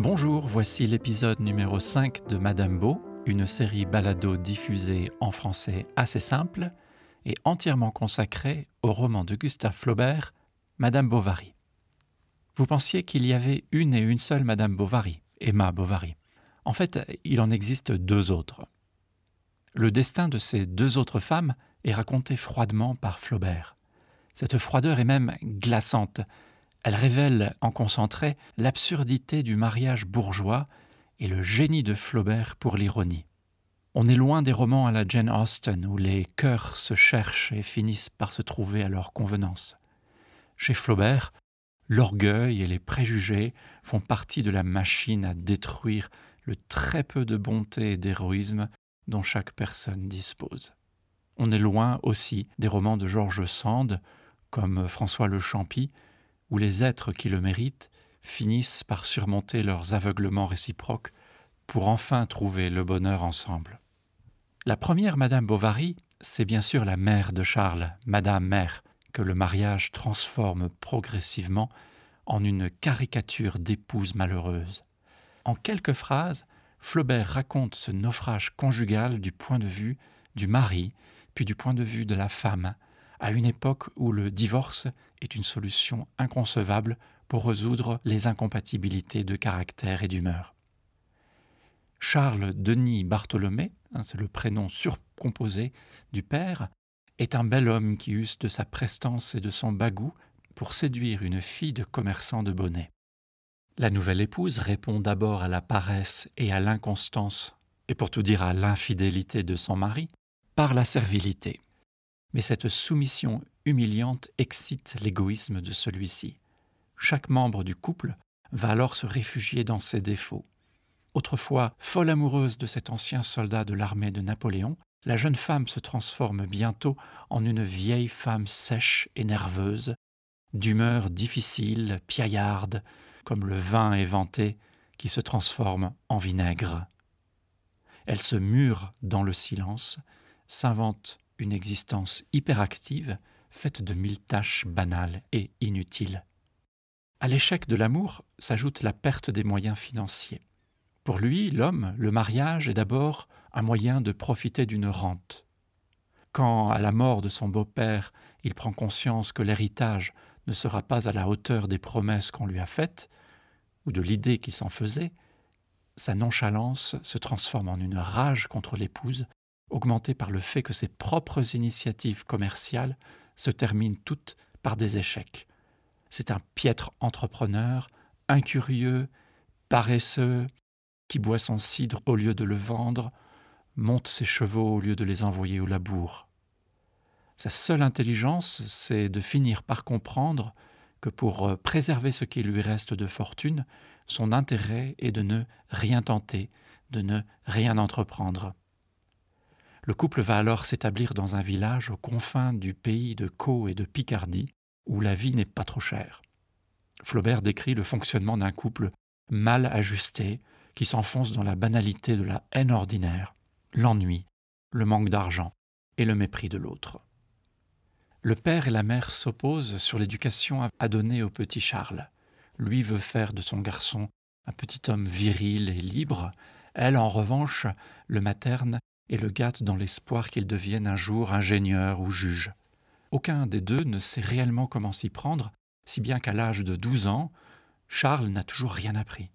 Bonjour, voici l'épisode numéro 5 de Madame Beau, une série balado diffusée en français assez simple et entièrement consacrée au roman de Gustave Flaubert, Madame Bovary. Vous pensiez qu'il y avait une et une seule Madame Bovary, Emma Bovary. En fait, il en existe deux autres. Le destin de ces deux autres femmes est raconté froidement par Flaubert. Cette froideur est même glaçante. Elle révèle en concentré l'absurdité du mariage bourgeois et le génie de Flaubert pour l'ironie. On est loin des romans à la Jane Austen où les cœurs se cherchent et finissent par se trouver à leur convenance. Chez Flaubert, l'orgueil et les préjugés font partie de la machine à détruire le très peu de bonté et d'héroïsme dont chaque personne dispose. On est loin aussi des romans de George Sand, comme François Le Champy, où les êtres qui le méritent finissent par surmonter leurs aveuglements réciproques pour enfin trouver le bonheur ensemble. La première Madame Bovary, c'est bien sûr la mère de Charles, Madame Mère, que le mariage transforme progressivement en une caricature d'épouse malheureuse. En quelques phrases, Flaubert raconte ce naufrage conjugal du point de vue du mari, puis du point de vue de la femme, à une époque où le divorce est une solution inconcevable pour résoudre les incompatibilités de caractère et d'humeur. Charles Denis Bartholomé, hein, c'est le prénom surcomposé du père, est un bel homme qui use de sa prestance et de son bagout pour séduire une fille de commerçant de bonnet. La nouvelle épouse répond d'abord à la paresse et à l'inconstance, et pour tout dire à l'infidélité de son mari, par la servilité. Mais cette soumission humiliante excite l'égoïsme de celui-ci. Chaque membre du couple va alors se réfugier dans ses défauts. Autrefois folle amoureuse de cet ancien soldat de l'armée de Napoléon, la jeune femme se transforme bientôt en une vieille femme sèche et nerveuse, d'humeur difficile, piaillarde, comme le vin éventé qui se transforme en vinaigre. Elle se mure dans le silence, s'invente une existence hyperactive, faite de mille tâches banales et inutiles. À l'échec de l'amour s'ajoute la perte des moyens financiers. Pour lui, l'homme, le mariage est d'abord un moyen de profiter d'une rente. Quand, à la mort de son beau-père, il prend conscience que l'héritage ne sera pas à la hauteur des promesses qu'on lui a faites, ou de l'idée qu'il s'en faisait, sa nonchalance se transforme en une rage contre l'épouse, augmentée par le fait que ses propres initiatives commerciales se terminent toutes par des échecs. C'est un piètre entrepreneur, incurieux, paresseux, qui boit son cidre au lieu de le vendre, monte ses chevaux au lieu de les envoyer au labour. Sa seule intelligence, c'est de finir par comprendre que pour euh, préserver ce qui lui reste de fortune, son intérêt est de ne rien tenter, de ne rien entreprendre. Le couple va alors s'établir dans un village aux confins du pays de Caux et de Picardie, où la vie n'est pas trop chère. Flaubert décrit le fonctionnement d'un couple mal ajusté, qui s'enfonce dans la banalité de la haine ordinaire, l'ennui, le manque d'argent et le mépris de l'autre. Le père et la mère s'opposent sur l'éducation à donner au petit Charles. Lui veut faire de son garçon un petit homme viril et libre, elle, en revanche, le materne et le gâte dans l'espoir qu'il devienne un jour ingénieur ou juge. Aucun des deux ne sait réellement comment s'y prendre, si bien qu'à l'âge de douze ans, Charles n'a toujours rien appris.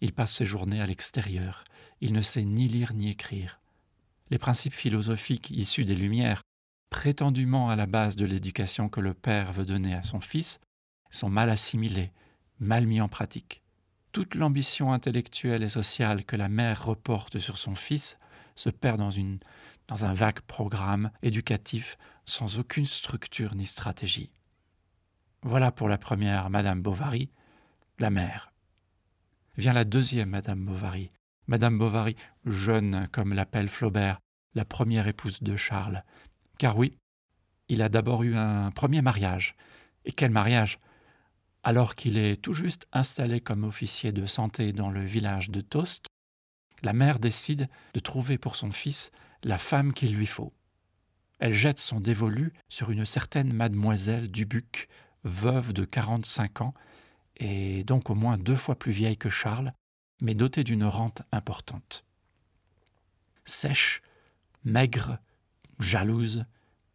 Il passe ses journées à l'extérieur. Il ne sait ni lire ni écrire. Les principes philosophiques issus des Lumières, prétendument à la base de l'éducation que le père veut donner à son fils, sont mal assimilés, mal mis en pratique. Toute l'ambition intellectuelle et sociale que la mère reporte sur son fils se perd dans, une, dans un vague programme éducatif sans aucune structure ni stratégie. Voilà pour la première Madame Bovary, la mère. Vient la deuxième Madame Bovary. Madame Bovary, jeune comme l'appelle Flaubert, la première épouse de Charles. Car oui, il a d'abord eu un premier mariage. Et quel mariage? Alors qu'il est tout juste installé comme officier de santé dans le village de Tost, la mère décide de trouver pour son fils la femme qu'il lui faut. Elle jette son dévolu sur une certaine mademoiselle Dubuc, veuve de quarante-cinq ans, et donc au moins deux fois plus vieille que Charles, mais dotée d'une rente importante. Sèche, maigre, jalouse,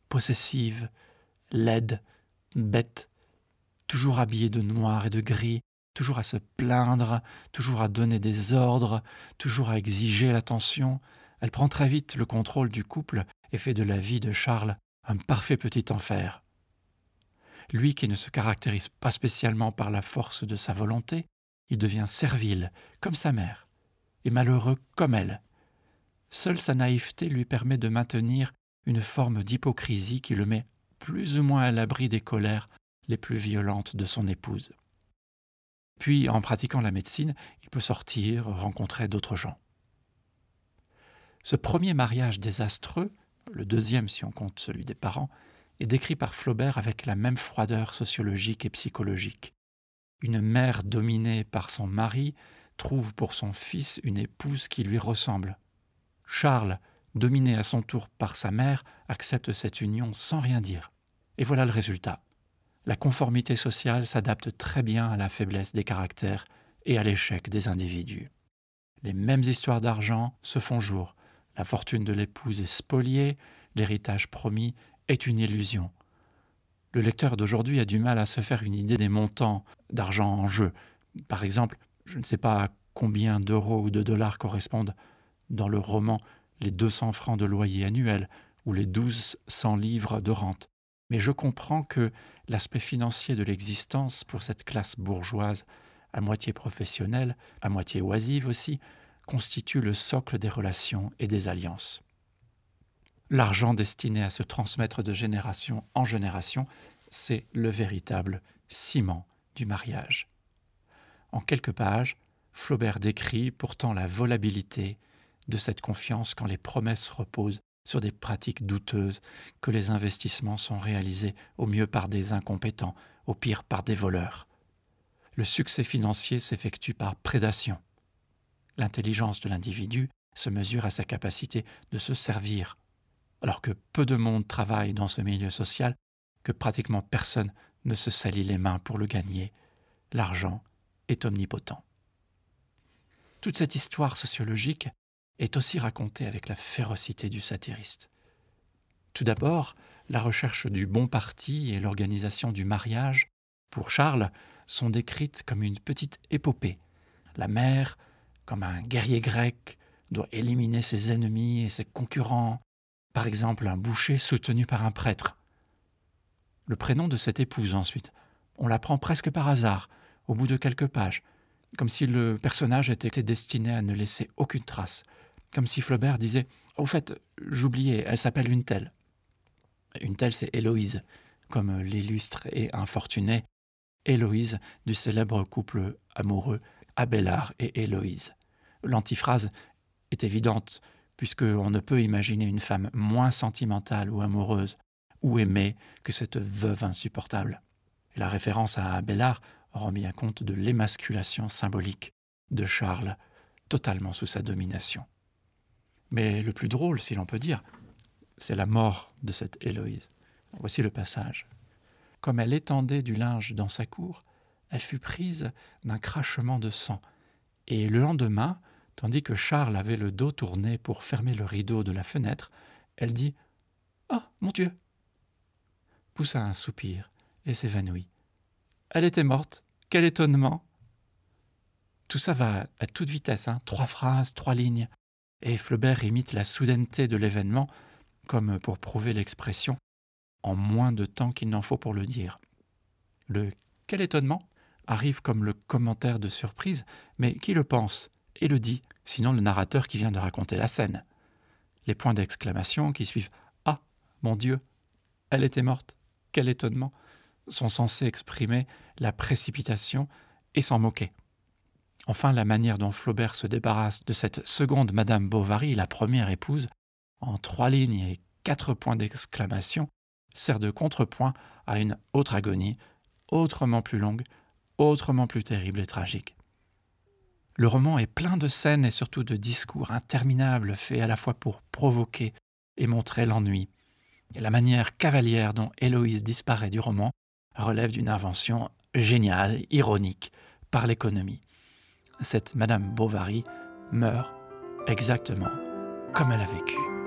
possessive, laide, bête, toujours habillée de noir et de gris, toujours à se plaindre, toujours à donner des ordres, toujours à exiger l'attention, elle prend très vite le contrôle du couple et fait de la vie de Charles un parfait petit enfer. Lui qui ne se caractérise pas spécialement par la force de sa volonté, il devient servile, comme sa mère, et malheureux comme elle. Seule sa naïveté lui permet de maintenir une forme d'hypocrisie qui le met plus ou moins à l'abri des colères les plus violentes de son épouse. Puis, en pratiquant la médecine, il peut sortir, rencontrer d'autres gens. Ce premier mariage désastreux, le deuxième si on compte celui des parents, est décrit par Flaubert avec la même froideur sociologique et psychologique. Une mère dominée par son mari trouve pour son fils une épouse qui lui ressemble. Charles, dominé à son tour par sa mère, accepte cette union sans rien dire. Et voilà le résultat. La conformité sociale s'adapte très bien à la faiblesse des caractères et à l'échec des individus. Les mêmes histoires d'argent se font jour. La fortune de l'épouse est spoliée, l'héritage promis est une illusion. Le lecteur d'aujourd'hui a du mal à se faire une idée des montants d'argent en jeu. Par exemple, je ne sais pas combien d'euros ou de dollars correspondent dans le roman les 200 francs de loyer annuel ou les 1200 livres de rente. Mais je comprends que l'aspect financier de l'existence pour cette classe bourgeoise, à moitié professionnelle, à moitié oisive aussi, constitue le socle des relations et des alliances. L'argent destiné à se transmettre de génération en génération, c'est le véritable ciment du mariage. En quelques pages, Flaubert décrit pourtant la volabilité de cette confiance quand les promesses reposent sur des pratiques douteuses, que les investissements sont réalisés au mieux par des incompétents, au pire par des voleurs. Le succès financier s'effectue par prédation. L'intelligence de l'individu se mesure à sa capacité de se servir, alors que peu de monde travaille dans ce milieu social, que pratiquement personne ne se salit les mains pour le gagner. L'argent est omnipotent. Toute cette histoire sociologique est aussi racontée avec la férocité du satiriste. Tout d'abord, la recherche du bon parti et l'organisation du mariage, pour Charles, sont décrites comme une petite épopée. La mère, comme un guerrier grec, doit éliminer ses ennemis et ses concurrents, par exemple un boucher soutenu par un prêtre. Le prénom de cette épouse ensuite, on l'apprend presque par hasard, au bout de quelques pages, comme si le personnage était destiné à ne laisser aucune trace, comme si Flaubert disait Au fait, j'oubliais, elle s'appelle une telle. Une telle, c'est Héloïse, comme l'illustre et infortuné Héloïse du célèbre couple amoureux Abélard et Héloïse. L'antiphrase est évidente, puisqu'on ne peut imaginer une femme moins sentimentale ou amoureuse ou aimée que cette veuve insupportable. la référence à Abélard rend bien compte de l'émasculation symbolique de Charles, totalement sous sa domination. Mais le plus drôle, si l'on peut dire, c'est la mort de cette Héloïse. Voici le passage. Comme elle étendait du linge dans sa cour, elle fut prise d'un crachement de sang, et le lendemain, tandis que Charles avait le dos tourné pour fermer le rideau de la fenêtre, elle dit Ah, mon Dieu poussa un soupir et s'évanouit. Elle était morte. Quel étonnement Tout ça va à toute vitesse, hein. trois phrases, trois lignes et Flaubert imite la soudaineté de l'événement comme pour prouver l'expression en moins de temps qu'il n'en faut pour le dire. Le quel étonnement arrive comme le commentaire de surprise, mais qui le pense et le dit, sinon le narrateur qui vient de raconter la scène? Les points d'exclamation qui suivent Ah, mon Dieu, elle était morte, quel étonnement sont censés exprimer la précipitation et s'en moquer. Enfin, la manière dont Flaubert se débarrasse de cette seconde Madame Bovary, la première épouse, en trois lignes et quatre points d'exclamation, sert de contrepoint à une autre agonie, autrement plus longue, autrement plus terrible et tragique. Le roman est plein de scènes et surtout de discours interminables faits à la fois pour provoquer et montrer l'ennui. Et la manière cavalière dont Héloïse disparaît du roman relève d'une invention géniale, ironique, par l'économie cette Madame Bovary meurt exactement comme elle a vécu.